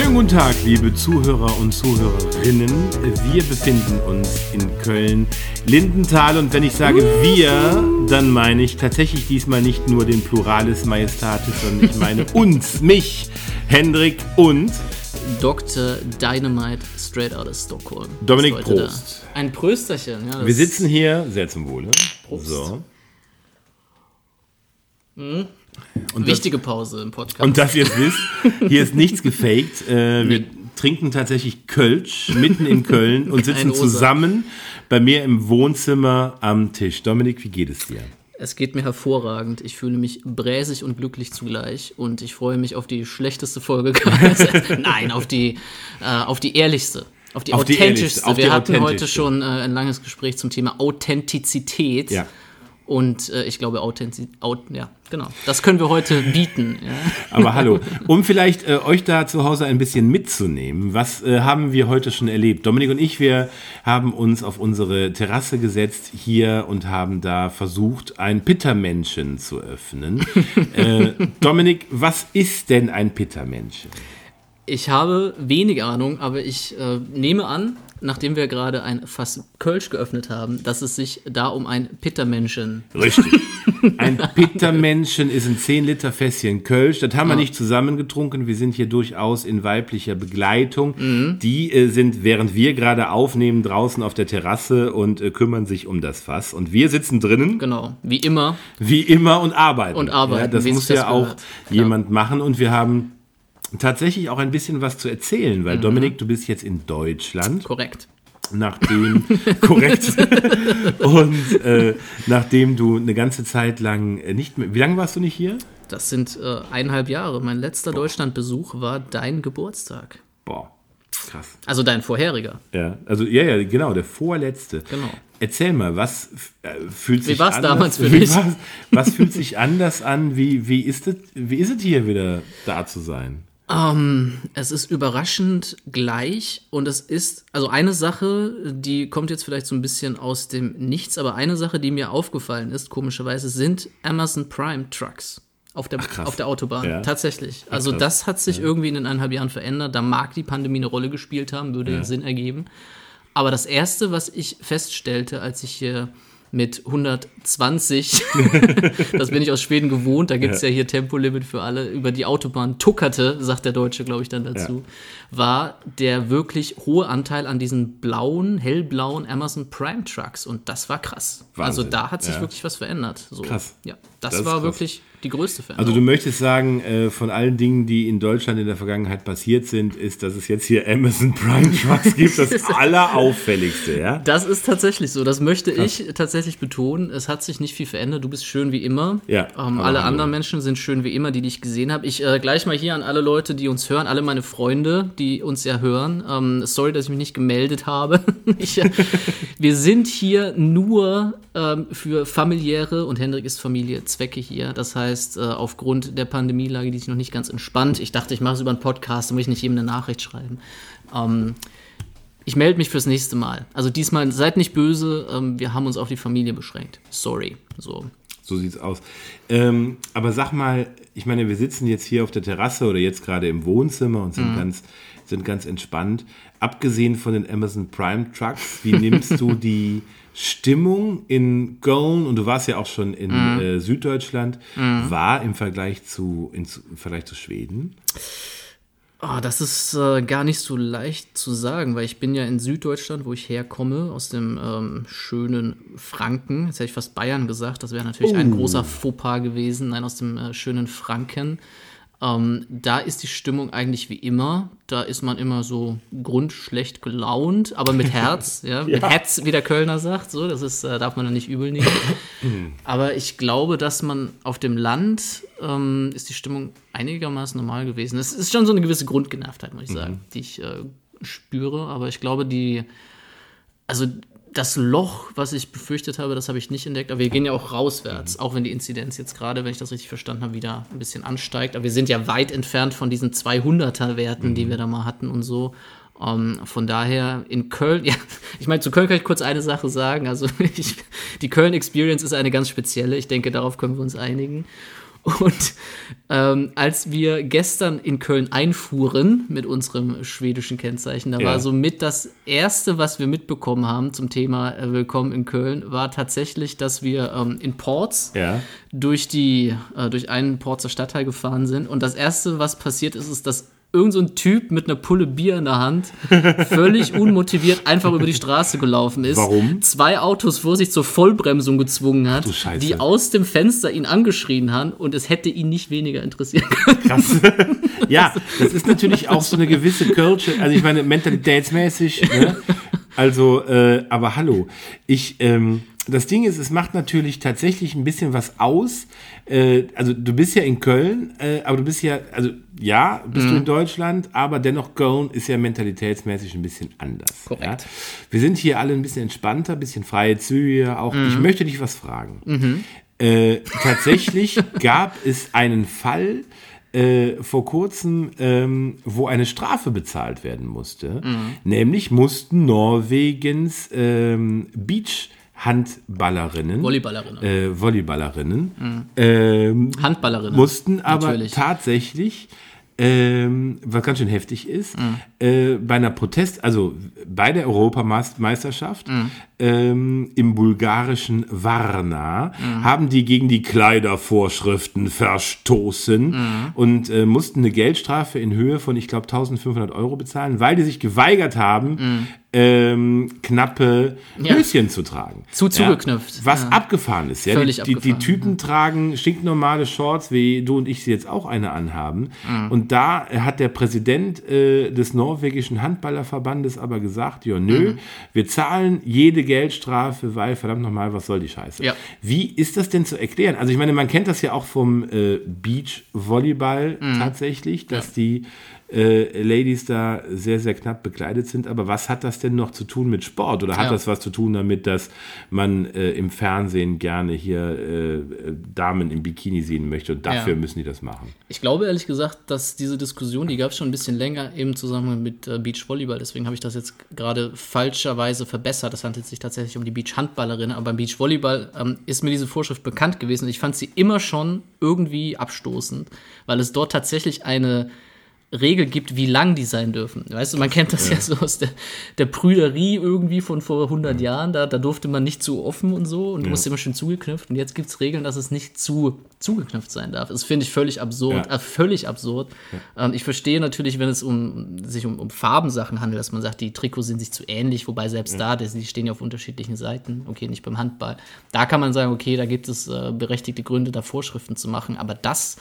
Schönen guten Tag, liebe Zuhörer und Zuhörerinnen. Wir befinden uns in Köln, Lindenthal und wenn ich sage wir, dann meine ich tatsächlich diesmal nicht nur den Pluralis Majestatis, sondern ich meine uns, mich, Hendrik und Dr. Dynamite straight out of Stockholm. Dominik Prost. da. Ein Prösterchen. Ja, Wir sitzen hier, sehr zum Wohle. Prost. So. Wichtige Pause im Podcast. Und dass ihr es wisst, hier ist nichts gefaked. Äh, wir trinken tatsächlich Kölsch mitten in Köln und sitzen zusammen bei mir im Wohnzimmer am Tisch. Dominik, wie geht es dir? es geht mir hervorragend. Ich fühle mich bräsig und glücklich zugleich. Und ich freue mich auf die schlechteste Folge. Nein, auf die, äh, auf die ehrlichste. Auf die Auf die authentischste. ehrlichste, auf Wir die hatten heute schon äh, ein langes Gespräch zum Thema Authentizität. Ja. Und äh, ich glaube, Authentizität, aut ja, genau. Das können wir heute bieten. Ja. Aber hallo, um vielleicht äh, euch da zu Hause ein bisschen mitzunehmen, was äh, haben wir heute schon erlebt? Dominik und ich, wir haben uns auf unsere Terrasse gesetzt hier und haben da versucht, ein Pittermännchen zu öffnen. äh, Dominik, was ist denn ein Pittermännchen? Ich habe wenig Ahnung, aber ich äh, nehme an, nachdem wir gerade ein Fass Kölsch geöffnet haben, dass es sich da um ein Pittermännchen. Richtig. Ein Pittermännchen ist ein 10 Liter Fässchen Kölsch. Das haben wir nicht zusammengetrunken. Wir sind hier durchaus in weiblicher Begleitung. Die äh, sind, während wir gerade aufnehmen, draußen auf der Terrasse und äh, kümmern sich um das Fass. Und wir sitzen drinnen, Genau, wie immer. wie immer, und arbeiten. Und arbeiten, Ja, das muss das ja auch gehört. jemand machen. Und wir haben tatsächlich auch ein bisschen was zu erzählen, Mhm. weil Dominik, du bist jetzt in Deutschland Korrekt. nachdem korrekt und äh, nachdem du eine ganze Zeit lang äh, nicht mehr. Wie lange warst du nicht hier? Das sind äh, eineinhalb Jahre. Mein letzter Deutschlandbesuch war dein Geburtstag. Boah, krass. Also dein vorheriger. Ja, also ja, ja, genau, der vorletzte. Genau. Erzähl mal, was äh, fühlt sich war's anders- damals für wie dich? Was fühlt sich anders an? Wie wie ist es wie ist es hier wieder da zu sein? Ähm, es ist überraschend gleich und es ist, also eine Sache, die kommt jetzt vielleicht so ein bisschen aus dem Nichts, aber eine Sache, die mir aufgefallen ist, komischerweise, sind Amazon Prime Trucks. Auf der, krass. auf der Autobahn, Ja. tatsächlich. Also das hat sich irgendwie in den eineinhalb Jahren verändert. Da mag die Pandemie eine Rolle gespielt haben, würde Sinn ergeben. Aber das Erste, was ich feststellte, als ich hier mit 120, das bin ich aus Schweden gewohnt, da gibt es ja. hier Tempolimit für alle, über die Autobahn tuckerte, sagt der Deutsche, glaube ich, dann dazu, war der wirklich hohe Anteil an diesen blauen, hellblauen Amazon Prime Trucks. Und das war krass. Also Wahnsinn. da hat sich Ja. wirklich was verändert. So. Krass. Ja, das, Das war krass. wirklich die größte Also Veränderung. du möchtest sagen, äh, von allen Dingen, die in Deutschland in der Vergangenheit passiert sind, ist, dass es jetzt hier Amazon Prime Trucks gibt, das allerauffälligste, ja? Das ist tatsächlich so. Das möchte ich tatsächlich betonen. Es hat sich nicht viel verändert. Du bist schön wie immer. Ja, Ähm, alle anderen Menschen sind schön wie immer, die dich gesehen haben. Ich äh, gleich mal hier an alle Leute, die uns hören, alle meine Freunde, die uns ja hören. Ähm, sorry, dass ich mich nicht gemeldet habe. ich, äh, wir sind hier nur ähm, für familiäre und Hendrik ist Familie Zwecke hier. Das heißt, äh, aufgrund der Pandemielage, die sich noch nicht ganz entspannt. Ich dachte, ich mache es über einen Podcast, da muss ich nicht jedem eine Nachricht schreiben. Ähm, ich melde mich fürs nächste Mal. Also diesmal seid nicht böse, ähm, wir haben uns auf die Familie beschränkt. Sorry. So. So sieht's aus. Ähm, aber sag mal, ich meine, wir sitzen jetzt hier auf der Terrasse oder jetzt gerade im Wohnzimmer und sind, ganz, sind ganz entspannt. Abgesehen von den Amazon Prime Trucks, wie nimmst du die Stimmung in Köln, und du warst ja auch schon in äh, Süddeutschland, war im Vergleich zu, in, im Vergleich zu Schweden? Ah, das ist äh, gar nicht so leicht zu sagen, weil ich bin ja in Süddeutschland, wo ich herkomme, aus dem ähm, schönen Franken. Jetzt hätte ich fast Bayern gesagt, das wäre natürlich ein großer Fauxpas gewesen. Nein, aus dem äh, schönen Franken. Ähm, da ist die Stimmung eigentlich wie immer. Da ist man immer so grundschlecht gelaunt, aber mit Herz, ja, mit Herz, wie der Kölner sagt. So, das ist, äh, darf man dann nicht übel nehmen. aber ich glaube, dass man auf dem Land ähm, ist die Stimmung einigermaßen normal gewesen. Es ist schon so eine gewisse Grundgenervtheit, muss ich sagen, die ich äh, spüre. Aber ich glaube, die, also das Loch, was ich befürchtet habe, das habe ich nicht entdeckt. Aber wir gehen ja auch rauswärts, auch wenn die Inzidenz jetzt gerade, wenn ich das richtig verstanden habe, wieder ein bisschen ansteigt. Aber wir sind ja weit entfernt von diesen 200er-Werten, die wir da mal hatten und so. Ähm, von daher in Köln, ja, ich meine, zu Köln kann ich kurz eine Sache sagen. Also ich, die Köln-Experience ist eine ganz spezielle. Ich denke, darauf können wir uns einigen. Und Ähm, als wir gestern in Köln einfuhren mit unserem schwedischen Kennzeichen, da Ja. war somit das erste, was wir mitbekommen haben zum Thema äh, Willkommen in Köln, war tatsächlich, dass wir ähm, in Ports Ja. durch die äh, durch einen Porzer Stadtteil gefahren sind und das erste, was passiert ist, ist, dass irgend so ein Typ mit einer Pulle Bier in der Hand völlig unmotiviert einfach über die Straße gelaufen ist. Warum? Zwei Autos vor sich zur Vollbremsung gezwungen hat, die aus dem Fenster ihn angeschrien haben und es hätte ihn nicht weniger interessieren können. Krass. ja, das ist natürlich auch so eine gewisse Kölsche, also ich meine, mentalitätsmäßig, ne? Also, äh, aber hallo, ich, ähm, das Ding ist, es macht natürlich tatsächlich ein bisschen was aus. Äh, also du bist ja in Köln, äh, aber du bist ja, also ja, bist Mhm. du in Deutschland, aber dennoch Köln ist ja mentalitätsmäßig ein bisschen anders. Korrekt. Ja? Wir sind hier alle ein bisschen entspannter, ein bisschen freie Züge. Auch ich Mhm. möchte dich was fragen. Äh, tatsächlich gab es einen Fall äh, vor kurzem, ähm, wo eine Strafe bezahlt werden musste. Nämlich mussten Norwegens ähm, Beach-Handballerinnen, Volleyballerinnen. äh, Volleyballerinnen, ähm, Handballerinnen. mussten aber Natürlich. tatsächlich, ähm, was ganz schön heftig ist, äh, bei einer Protest, also bei der Europameisterschaft ähm, im bulgarischen Varna, haben die gegen die Kleidervorschriften verstoßen und äh, mussten eine Geldstrafe in Höhe von, ich glaube, 1500 Euro bezahlen, weil die sich geweigert haben, ähm, knappe Ja. Höschen zu tragen. Zu zugeknüpft. Was Ja. abgefahren ist. Ja? Völlig die, die, die abgefahren, Typen tragen stinknormale Shorts, wie du und ich sie jetzt auch eine anhaben. Mhm. Und da hat der Präsident äh, des norwegischen Handballerverbandes aber gesagt, ja nö, Mhm. wir zahlen jede Geldstrafe, weil verdammt nochmal, was soll die Scheiße? Ja. Wie ist das denn zu erklären? Also ich meine, man kennt das ja auch vom äh, Beach-Volleyball Mhm. tatsächlich, dass die äh, Ladies da sehr, sehr knapp bekleidet sind. Aber was hat das denn noch zu tun mit Sport? Oder hat Ja. das was zu tun damit, dass man äh, im Fernsehen gerne hier äh, Damen im Bikini sehen möchte und dafür Ja. müssen die das machen? Ich glaube ehrlich gesagt, dass diese Diskussion, die gab es schon ein bisschen länger im Zusammenhang mit äh, Beachvolleyball. Deswegen habe ich das jetzt gerade falscherweise verbessert. Das handelt sich tatsächlich um die Beachhandballerin. Aber beim Beachvolleyball ähm, ist mir diese Vorschrift bekannt gewesen. Ich fand sie immer schon irgendwie abstoßend, weil es dort tatsächlich eine Regel gibt, wie lang die sein dürfen. Weißt du, man kennt das ja, so aus der, der Prüderie irgendwie von vor 100 Jahren. Da, da durfte man nicht zu offen und so und musste immer schön zugeknüpft. Und jetzt gibt es Regeln, dass es nicht zu zugeknüpft sein darf. Das finde ich völlig absurd. Ja. Äh, völlig absurd. Ähm, ich verstehe natürlich, wenn es um, sich um, um Farbensachen handelt, dass man sagt, die Trikots sind sich zu ähnlich, wobei selbst da, die stehen ja auf unterschiedlichen Seiten. Okay, nicht beim Handball. Da kann man sagen, okay, da gibt es äh, berechtigte Gründe, da Vorschriften zu machen. Aber das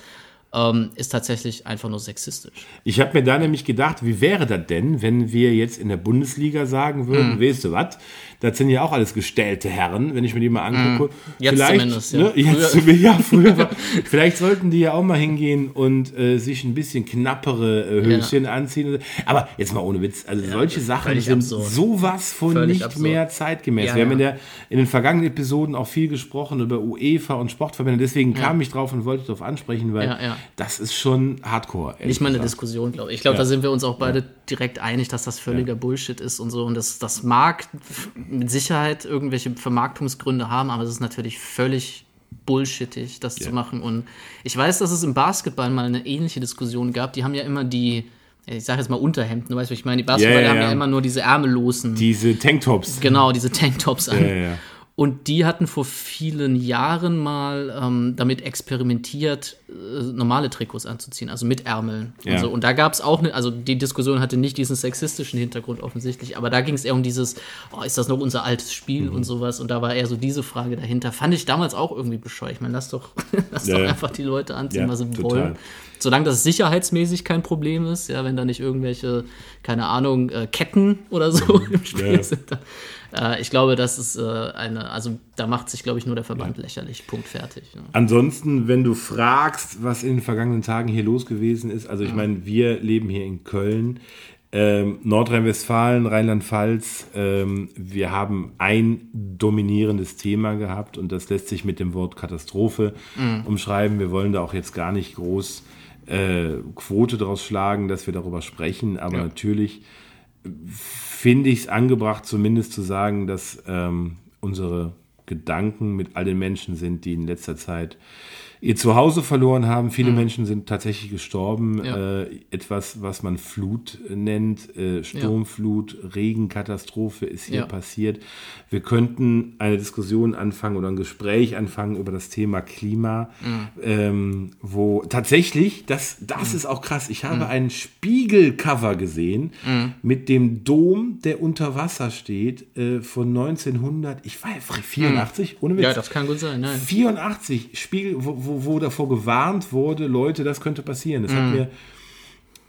ähm, ist tatsächlich einfach nur sexistisch. Ich habe mir da nämlich gedacht, wie wäre das denn, wenn wir jetzt in der Bundesliga sagen würden, Hm. weißt du was, das sind ja auch alles gestellte Herren, wenn ich mir die mal angucke. Hm. Jetzt vielleicht, zumindest, ja. Ne, jetzt, früher. ja, früher war, vielleicht sollten die ja auch mal hingehen und äh, sich ein bisschen knappere äh, Höschen anziehen. Aber jetzt mal ohne Witz, also solche Sachen sind absurd. sowas von Völlig nicht absurd. mehr zeitgemäß. Ja, wir haben ja. in, der, in den vergangenen Episoden auch viel gesprochen über UEFA und Sportverbände, deswegen kam ich drauf und wollte darauf ansprechen, weil Ja, ja. Das ist schon Hardcore. Nicht mal eine gesagt. Diskussion, glaube ich. Ich glaube, Ja. da sind wir uns auch beide direkt einig, dass das völliger Bullshit ist und so. Und das, das mag mit Sicherheit irgendwelche Vermarktungsgründe haben, aber es ist natürlich völlig bullshittig, das zu machen. Und ich weiß, dass es im Basketball mal eine ähnliche Diskussion gab. Die haben ja immer die, ich sage jetzt mal Unterhemden, du weißt, was ich meine. Die Basketballer Ja, ja, haben ja ja. immer nur diese ärmellosen, Diese Tanktops. genau, diese Tanktops an. Ja, ja. Und die hatten vor vielen Jahren mal ähm, damit experimentiert, äh, normale Trikots anzuziehen, also mit Ärmeln Ja. und so. Und da gab es auch eine, also die Diskussion hatte nicht diesen sexistischen Hintergrund offensichtlich, aber da ging es eher um dieses, oh, ist das noch unser altes Spiel Mhm. und sowas. Und da war eher so diese Frage dahinter. Fand ich damals auch irgendwie bescheuert. Ich meine, lass doch, lass Ja, doch einfach die Leute anziehen, Ja, was sie total. wollen. Solange das sicherheitsmäßig kein Problem ist, ja, wenn da nicht irgendwelche, keine Ahnung, äh, Ketten oder so im Spiel sind, dann, äh, ich glaube, das ist äh, eine, also da macht sich, glaube ich, nur der Verband lächerlich. Punkt fertig. Ja. Ansonsten, wenn du fragst, was in den vergangenen Tagen hier los gewesen ist, also ich meine, wir leben hier in Köln, ähm, Nordrhein-Westfalen, Rheinland-Pfalz, ähm, wir haben ein dominierendes Thema gehabt und das lässt sich mit dem Wort Katastrophe umschreiben. Wir wollen da auch jetzt gar nicht groß äh, Quote draus schlagen, dass wir darüber sprechen, aber Ja. natürlich finde ich es angebracht, zumindest zu sagen, dass ähm, unsere Gedanken mit all den Menschen sind, die in letzter Zeit ihr Zuhause verloren haben. Viele Menschen sind tatsächlich gestorben. Mhm. Ja. Äh, etwas, was man Flut nennt, äh, Sturmflut, Regenkatastrophe ist hier Ja. passiert. Wir könnten eine Diskussion anfangen oder ein Gespräch anfangen über das Thema Klima, Mhm. ähm, wo tatsächlich, das, das ist auch krass, ich Mhm. habe ein Spiegelcover gesehen mit dem Dom, der unter Wasser steht, äh, von 1900, ich weiß, 84, ohne Witz. Ja, das kann gut sein, nein. 84 Spiegel, wo, wo, wo davor gewarnt wurde, Leute, das könnte passieren. Das hat mir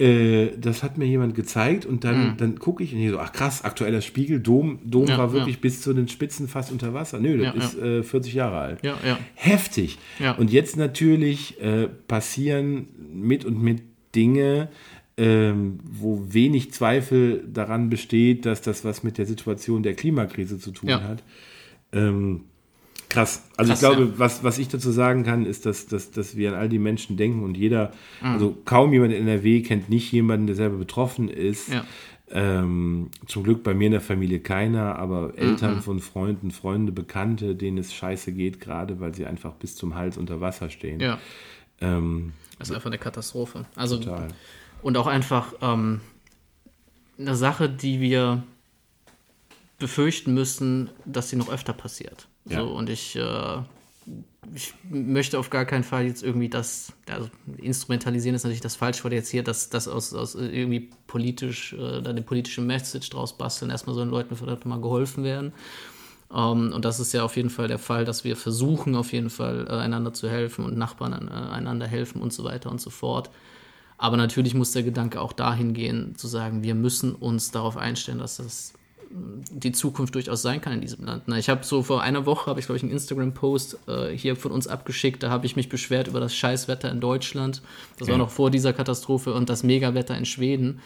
äh, das hat mir jemand gezeigt und dann, dann gucke ich und ich so, ach krass, aktueller Spiegel, Dom, Dom Ja, war wirklich ja. bis zu den Spitzen fast unter Wasser. Nö, das Ja, ist Äh, 40 Jahre alt. Heftig. Und jetzt natürlich äh, passieren mit und mit Dinge, ähm, wo wenig Zweifel daran besteht, dass das was mit der Situation der Klimakrise zu tun hat. Ähm, krass. Also Krass, ich glaube, ja. was, was ich dazu sagen kann, ist, dass, dass, dass wir an all die Menschen denken und jeder, Mhm. also kaum jemand in NRW kennt nicht jemanden, der selber betroffen ist. Ja. Ähm, zum Glück bei mir in der Familie keiner, aber Eltern Mhm. von Freunden, Freunde, Bekannte, denen es scheiße geht, gerade weil sie einfach bis zum Hals unter Wasser stehen. Ja, Ähm, das ist einfach eine Katastrophe. Also, total. und auch einfach ähm, eine Sache, die wir befürchten müssen, dass sie noch öfter passiert. So, und ich, äh, ich möchte auf gar keinen Fall jetzt irgendwie das, also instrumentalisieren ist natürlich das falsche Wort jetzt hier, dass das aus, aus irgendwie politisch, äh, da eine politische Message draus basteln, erstmal sollen Leuten verdammt mal geholfen werden. Ähm, und das ist ja auf jeden Fall der Fall, dass wir versuchen, auf jeden Fall äh, einander zu helfen und Nachbarn äh, einander helfen und so weiter und so fort. Aber natürlich muss der Gedanke auch dahin gehen, zu sagen, wir müssen uns darauf einstellen, dass das die Zukunft durchaus sein kann in diesem Land. Na, ich habe so vor einer Woche, habe ich glaube ich einen Instagram-Post äh, hier von uns abgeschickt, da habe ich mich beschwert über das Scheißwetter in Deutschland. Das war Ja. noch vor dieser Katastrophe und das Megawetter in Schweden.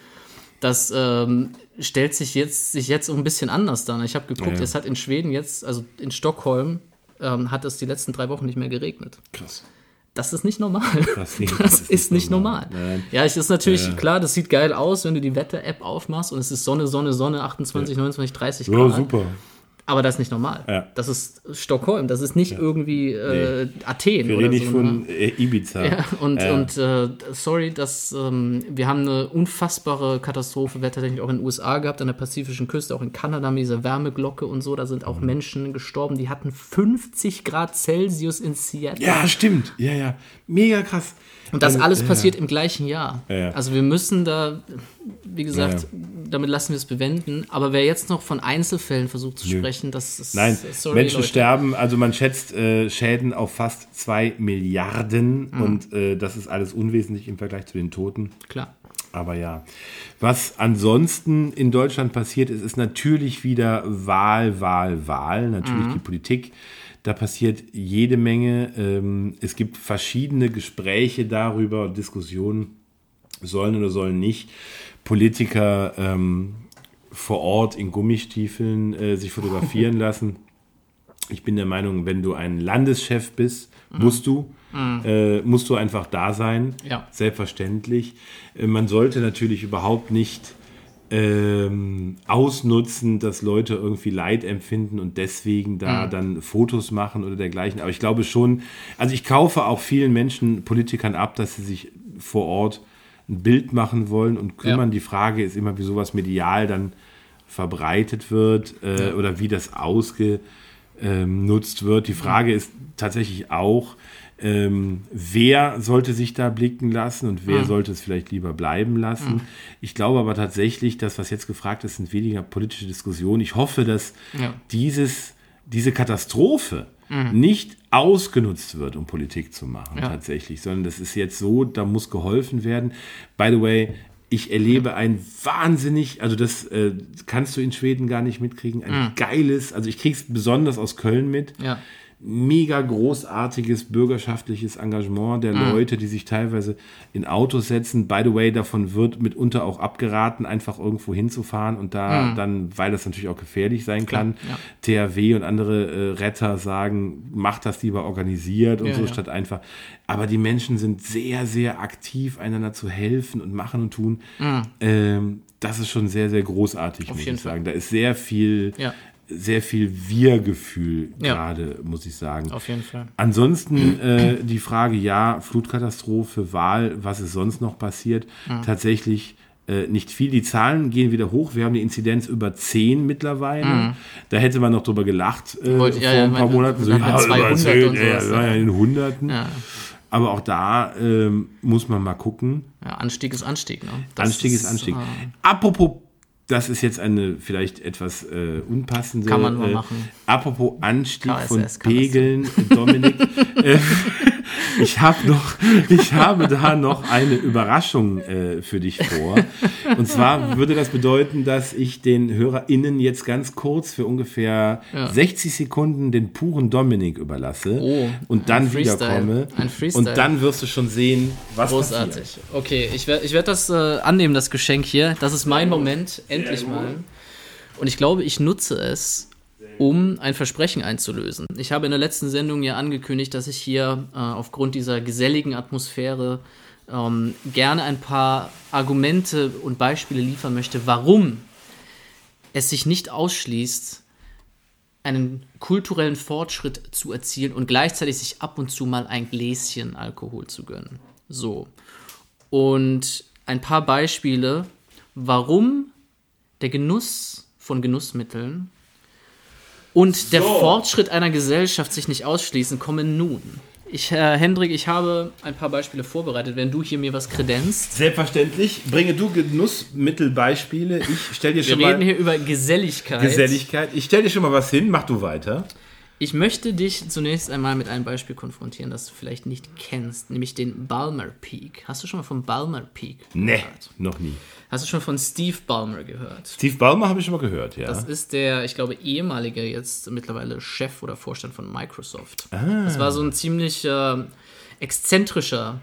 Das ähm, stellt sich jetzt, sich jetzt ein bisschen anders dar. Ich habe geguckt, ja. es hat in Schweden jetzt, also in Stockholm, ähm, hat es die letzten drei Wochen nicht mehr geregnet. Krass. Das ist nicht normal. Das Das, ist- ist, nicht normal. Nein. Ja, es ist natürlich Ja, ja. klar, das sieht geil aus, wenn du die Wetter-App aufmachst und es ist Sonne, Sonne, Sonne, 28, 29, 30 Ja, Grad. super. Aber das ist nicht normal. Ja. Das ist Stockholm, das ist nicht irgendwie äh, Athen Wir reden nicht so. ne? von äh, Ibiza. Ja, und, Ja. und äh, sorry, dass ähm, wir haben eine unfassbare Katastrophe wettertechnisch auch in den USA gehabt, an der pazifischen Küste, auch in Kanada mit dieser Wärmeglocke und so. Da sind Mhm. auch Menschen gestorben, die hatten 50 Grad Celsius in Seattle. ja, stimmt. Ja, ja. Mega krass. Und das Also, alles ja, passiert im gleichen Jahr. Ja, ja. Also wir müssen da, wie gesagt, Ja, damit lassen wir es bewenden. Aber wer jetzt noch von Einzelfällen versucht zu Nö. sprechen, das ist Nein, sorry, Menschen Leute. sterben, also man schätzt äh, Schäden auf fast 2 Milliarden Mhm. und äh, das ist alles unwesentlich im Vergleich zu den Toten. Klar. Aber ja, was ansonsten in Deutschland passiert ist, ist natürlich wieder Wahl, Wahl, Wahl. Natürlich die Politik. Da passiert jede Menge. Ähm, es gibt verschiedene Gespräche darüber, Diskussionen, sollen oder sollen nicht Politiker ähm, vor Ort in Gummistiefeln äh, sich fotografieren lassen. Ich bin der Meinung, wenn du ein Landeschef bist, musst du, äh, musst du einfach da sein. Ja. Selbstverständlich. Äh, man sollte natürlich überhaupt nicht ähm, ausnutzen, dass Leute irgendwie Leid empfinden und deswegen da dann Fotos machen oder dergleichen. Aber ich glaube schon, also ich kaufe auch vielen Menschen, Politikern ab, dass sie sich vor Ort ein Bild machen wollen und kümmern. Ja. Die Frage ist immer, wie sowas medial dann verbreitet wird äh, oder wie das ausgenutzt wird. Die Frage ist tatsächlich auch, ähm, wer sollte sich da blicken lassen und wer sollte es vielleicht lieber bleiben lassen. Ich glaube aber tatsächlich, das, was jetzt gefragt ist, sind weniger politische Diskussionen. Ich hoffe, dass Ja. dieses, diese Katastrophe nicht ausgenutzt wird, um Politik zu machen, Ja. tatsächlich, sondern das ist jetzt so, da muss geholfen werden. By the way, ich erlebe ein wahnsinnig, also das äh, kannst du in Schweden gar nicht mitkriegen, ein geiles, also ich krieg's besonders aus Köln mit, Ja. Mega großartiges bürgerschaftliches Engagement der Leute, die sich teilweise in Autos setzen. By the way, davon wird mitunter auch abgeraten, einfach irgendwo hinzufahren und da dann, weil das natürlich auch gefährlich sein kann, ja. THW und andere äh, Retter sagen, macht das lieber organisiert und Ja, so ja. statt einfach. Aber die Menschen sind sehr, sehr aktiv, einander zu helfen und machen und tun. Ähm, das ist schon sehr, sehr großartig, muss Mhm. jeden ich sagen. Da ist sehr viel Ja. Sehr viel Wir-Gefühl Ja. gerade, muss ich sagen. Auf jeden Fall. Ansonsten äh, die Frage, ja, Flutkatastrophe, Wahl, was ist sonst noch passiert? Tatsächlich äh, nicht viel. Die Zahlen gehen wieder hoch. Wir haben die Inzidenz über 10 mittlerweile. Da hätte man noch drüber gelacht äh, ja, vor ja, ein paar meine- Monaten. So, ja, 200 über 10, und ja, sowas, ja in den Hunderten. Ja. Aber auch da ähm, muss man mal gucken. ja, Anstieg ist Anstieg. Ne? Anstieg ist Anstieg. äh, Apropos, das ist jetzt eine vielleicht etwas äh, unpassende. Kann man mal äh, machen. Apropos Anstieg KSS von Pegeln, Dominik. äh, ich habe noch, ich habe da noch eine Überraschung äh, für dich vor. Und zwar würde das bedeuten, dass ich den HörerInnen jetzt ganz kurz für ungefähr 60 Sekunden den puren Dominik überlasse Oh, und dann ein Freestyle. wiederkomme. Ein Freestyle. Und dann wirst du schon sehen, was passiert. Großartig. Okay, ich werde ich werd das äh, annehmen, das Geschenk hier. Das ist mein Moment, endlich mal. Und ich glaube, ich nutze es, um ein Versprechen einzulösen. Ich habe in der letzten Sendung ja angekündigt, dass ich hier äh, aufgrund dieser geselligen Atmosphäre ähm, gerne ein paar Argumente und Beispiele liefern möchte, warum es sich nicht ausschließt, einen kulturellen Fortschritt zu erzielen und gleichzeitig sich ab und zu mal ein Gläschen Alkohol zu gönnen. So. Und ein paar Beispiele, warum der Genuss von Genussmitteln und der Fortschritt einer Gesellschaft sich nicht ausschließen, kommen nun. Ich, Herr Hendrik, ich habe ein paar Beispiele vorbereitet, wenn du hier mir was kredenzt. Selbstverständlich. Bringe du Genussmittelbeispiele. Ich stelle dir Wir schon reden mal hier über Geselligkeit. Geselligkeit. Ich stelle dir schon mal was hin. Mach du weiter. Ich möchte dich zunächst einmal mit einem Beispiel konfrontieren, das du vielleicht nicht kennst, nämlich den Balmer Peak. Hast du schon mal von Balmer Peak Nee, gehört? noch nie. Hast du schon von Steve Ballmer gehört? Steve Ballmer habe ich schon mal gehört, ja. Das ist der, ich glaube, ehemalige, jetzt mittlerweile Chef oder Vorstand von Microsoft. Das war so ein ziemlich äh, exzentrischer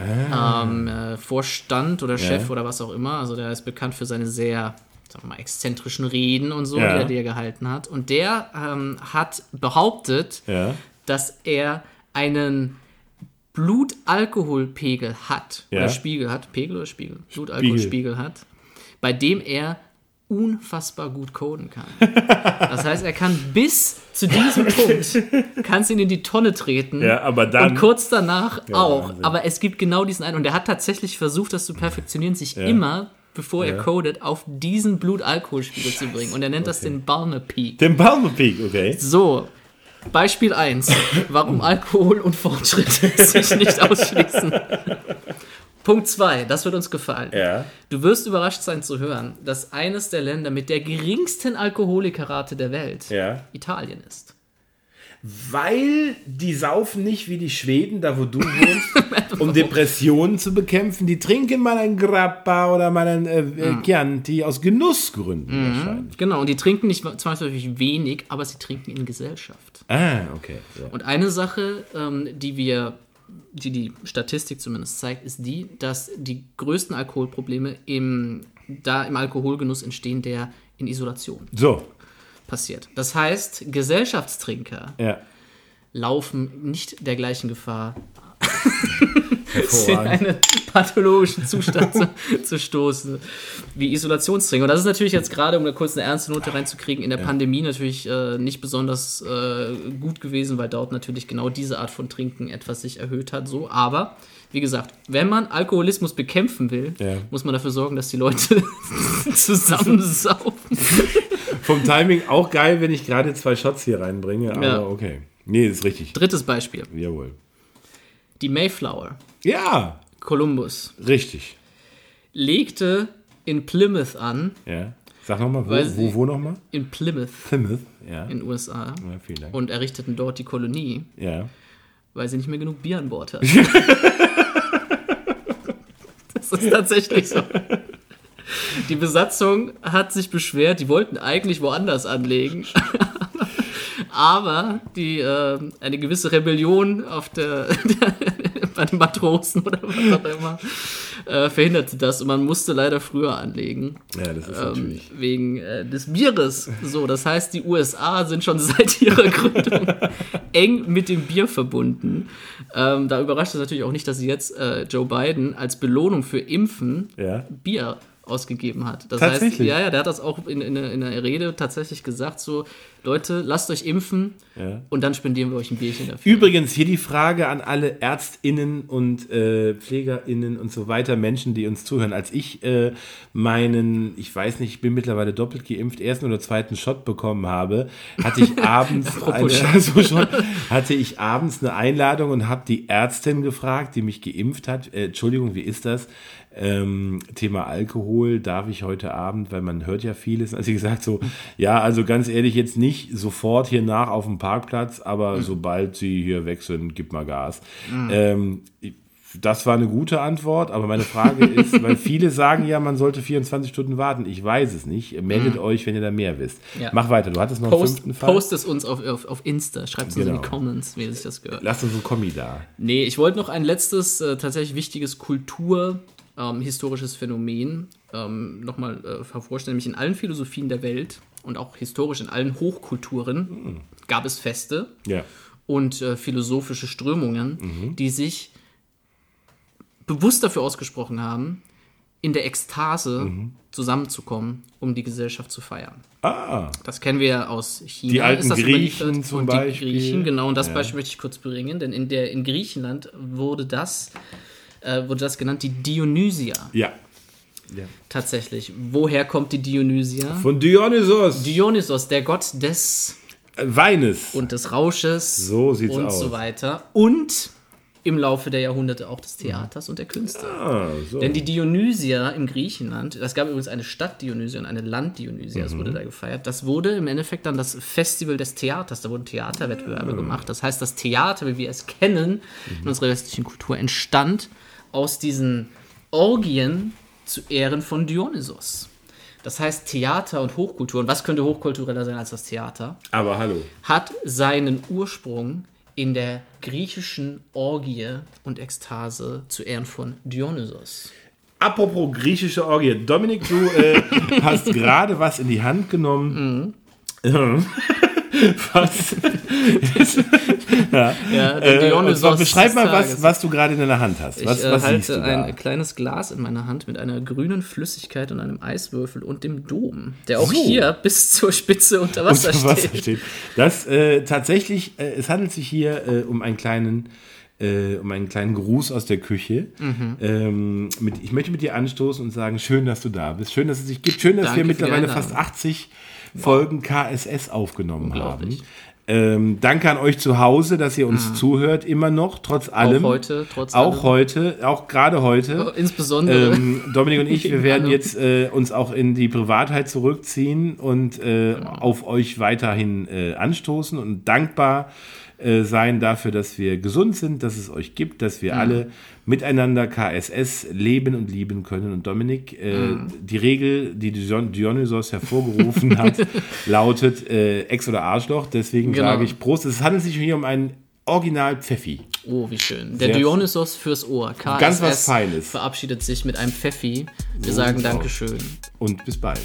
ähm, äh, Vorstand oder Chef oder was auch immer. Also der ist bekannt für seine sehr, sagen wir mal, exzentrischen Reden und so, Ja. die, er, die er gehalten hat. Und der ähm, hat behauptet, ja. dass er einen Blutalkoholpegel hat Ja. oder Spiegel hat, Pegel oder Spiegel, Blutalkoholspiegel hat, bei dem er unfassbar gut coden kann. Das heißt, er kann bis zu diesem Punkt, kannst ihn in die Tonne treten Ja, aber dann- und kurz danach auch. Wahnsinn. Aber es gibt genau diesen einen und er hat tatsächlich versucht, das zu perfektionieren, sich immer, bevor er codet, auf diesen Blutalkoholspiegel zu bringen. Und er nennt das den Balmer Peak. Den Ballmer Peak, okay. So, Beispiel 1. Warum Alkohol und Fortschritt sich nicht ausschließen. Punkt 2, das wird uns gefallen. Ja. Du wirst überrascht sein zu hören, dass eines der Länder mit der geringsten Alkoholikerrate der Welt Ja. Italien ist. Weil die saufen nicht wie die Schweden, da wo du wohnst, um Depressionen zu bekämpfen. Die trinken mal ein Grappa oder mal ein äh, äh, Chianti aus Genussgründen wahrscheinlich. Genau, und die trinken nicht zwangsläufig wenig, aber sie trinken in Gesellschaft. Ah, okay. Ja. Und eine Sache, ähm, die wir, die die Statistik zumindest zeigt, ist die, dass die größten Alkoholprobleme im, da im Alkoholgenuss entstehen, der in Isolation So, passiert. Das heißt, Gesellschaftstrinker ja. laufen nicht der gleichen Gefahr, in einen pathologischen Zustand zu, zu stoßen, wie Isolationstrinker. Und das ist natürlich jetzt gerade, um da kurz eine ernste Note reinzukriegen, in der Pandemie natürlich äh, nicht besonders äh, gut gewesen, weil dort natürlich genau diese Art von Trinken etwas sich erhöht hat. So, aber wie gesagt, wenn man Alkoholismus bekämpfen will, Ja. muss man dafür sorgen, dass die Leute zusammensaufen. Vom Timing auch geil, wenn ich gerade zwei Shots hier reinbringe, aber Ja. okay. Nee, das ist richtig. Drittes Beispiel: Jawohl. Die Mayflower, Ja, Columbus, richtig. legte in Plymouth an, Ja. Sag nochmal, wo, wo, wo nochmal? in Plymouth Plymouth. Ja. in den USA ja, vielen Dank. und errichteten dort die Kolonie, ja. weil sie nicht mehr genug Bier an Bord hatten. das ist tatsächlich so. Die Besatzung hat sich beschwert, die wollten eigentlich woanders anlegen. Aber die, äh, eine gewisse Rebellion auf der, bei den Matrosen oder was auch immer äh, verhinderte das und man musste leider früher anlegen. Ja, das ist Ähm, natürlich. wegen äh, des Bieres. So, das heißt, die USA sind schon seit ihrer Gründung eng mit dem Bier verbunden. Ähm, da überrascht es natürlich auch nicht, dass sie jetzt äh, Joe Biden als Belohnung für Impfen Ja. Bier ausgegeben hat. Das heißt, ja, ja, der hat das auch in, in, in einer Rede tatsächlich gesagt, so, Leute, lasst euch impfen Ja. und dann spendieren wir euch ein Bierchen dafür. Übrigens hier die Frage an alle ÄrztInnen und äh, PflegerInnen und so weiter, Menschen, die uns zuhören. Als ich äh, meinen, ich weiß nicht, ich bin mittlerweile doppelt geimpft, ersten oder zweiten Shot bekommen habe, hatte ich abends eine, also schon, hatte ich abends eine Einladung und habe die Ärztin gefragt, die mich geimpft hat. Äh, Entschuldigung, wie ist das? Ähm, Thema Alkohol, darf ich heute Abend, weil man hört ja vieles. Also sie gesagt so, ja, also ganz ehrlich, jetzt nicht sofort hier nach auf dem Parkplatz, aber sobald sie hier weg sind, gib mal Gas. Ähm, ich- das war eine gute Antwort, aber meine Frage ist, weil viele sagen ja, man sollte 24 Stunden warten. Ich weiß es nicht. Meldet euch, wenn ihr da mehr wisst. Ja. Mach weiter. Du hattest noch einen Post, fünften Fall. post es uns auf, auf, auf Insta, schreibt es uns in Genau. die Comments, wie sich das gehört. Lass uns ein Kommi da. Nee, ich wollte noch ein letztes, äh, tatsächlich wichtiges Kultur, ähm, historisches Phänomen ähm, nochmal äh, hervorstellen. Nämlich in allen Philosophien der Welt und auch historisch in allen Hochkulturen gab es Feste Ja. und äh, philosophische Strömungen, die sich bewusst dafür ausgesprochen haben, in der Ekstase zusammenzukommen, um die Gesellschaft zu feiern. Ah, Das kennen wir ja aus China. Die alten ist das Griechen zum und Beispiel. Die Griechen, genau. Und das Ja. Beispiel möchte ich kurz bringen, denn in, der, in Griechenland wurde das, äh, wurde das genannt die Dionysia. ja. ja. Tatsächlich. Woher kommt die Dionysia? Von Dionysos. Dionysos, der Gott des Äh, Weines. und des Rausches So sieht's und aus. so weiter. Und im Laufe der Jahrhunderte auch des Theaters und der Künste. ah, so. Denn die Dionysia im Griechenland, es gab übrigens eine Stadt Dionysia und eine Land Dionysia, das Mhm. wurde da gefeiert. Das wurde im Endeffekt dann das Festival des Theaters, da wurden Theaterwettbewerbe gemacht. Das heißt, das Theater, wie wir es kennen, Mhm. in unserer westlichen Kultur, entstand aus diesen Orgien zu Ehren von Dionysos. Das heißt, Theater und Hochkultur, und was könnte hochkultureller sein als das Theater, Aber hallo. hat seinen Ursprung in der griechischen Orgie und Ekstase zu Ehren von Dionysos. Apropos griechische Orgie. Dominik, du äh, hast gerade was in die Hand genommen. Mhm. was? Ja, der Äh, zwar beschreib mal, was, was du gerade in deiner Hand hast. Ich Was, äh, was halte da? ein kleines Glas in meiner Hand mit einer grünen Flüssigkeit und einem Eiswürfel und dem Dom, der auch So. hier bis zur Spitze unter Wasser Unter Wasser steht. steht. Das äh, tatsächlich, äh, es handelt sich hier äh, um einen kleinen äh, um einen kleinen Gruß aus der Küche. Mhm. Ähm, mit, ich möchte mit dir anstoßen und sagen, schön, dass du da bist. Schön, dass es dich gibt. Schön, dass Danke wir mittlerweile fast 80 Folgen KSS aufgenommen haben. Ähm, danke an euch zu Hause, dass ihr uns zuhört, immer noch, trotz allem. Mhm. heute, trotz Auch allem. heute, auch gerade heute. Insbesondere. Ähm, Dominik und ich, wir werden jetzt äh, uns auch in die Privatheit zurückziehen und äh, Genau. auf euch weiterhin äh, anstoßen und dankbar äh, sein dafür, dass wir gesund sind, dass es euch gibt, dass Mhm. wir alle miteinander KSS leben und lieben können. Und Dominik, äh, Mhm. die Regel, die Dion Dionysos hervorgerufen hat, lautet äh, Ex oder Arschloch. Deswegen Genau. sage ich Prost. Es handelt sich hier um einen Original Pfeffi. Oh, wie schön. Der Sehr- Dionysos fürs Ohr. KSS Ganz was Feines. verabschiedet sich mit einem Pfeffi. Wir So sagen. Dankeschön. Und bis bald.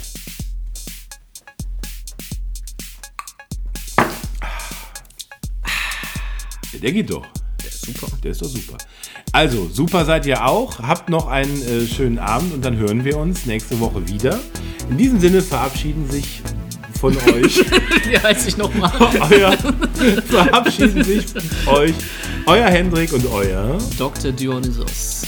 Der geht doch. Ist super. Der ist doch super. Also, super seid ihr auch. Habt noch einen äh, schönen Abend und dann hören wir uns nächste Woche wieder. In diesem Sinne verabschieden sich von euch, Wie heißt ich nochmal? euer, verabschieden sich von euch, euer Hendrik und euer Dr. Dionysos.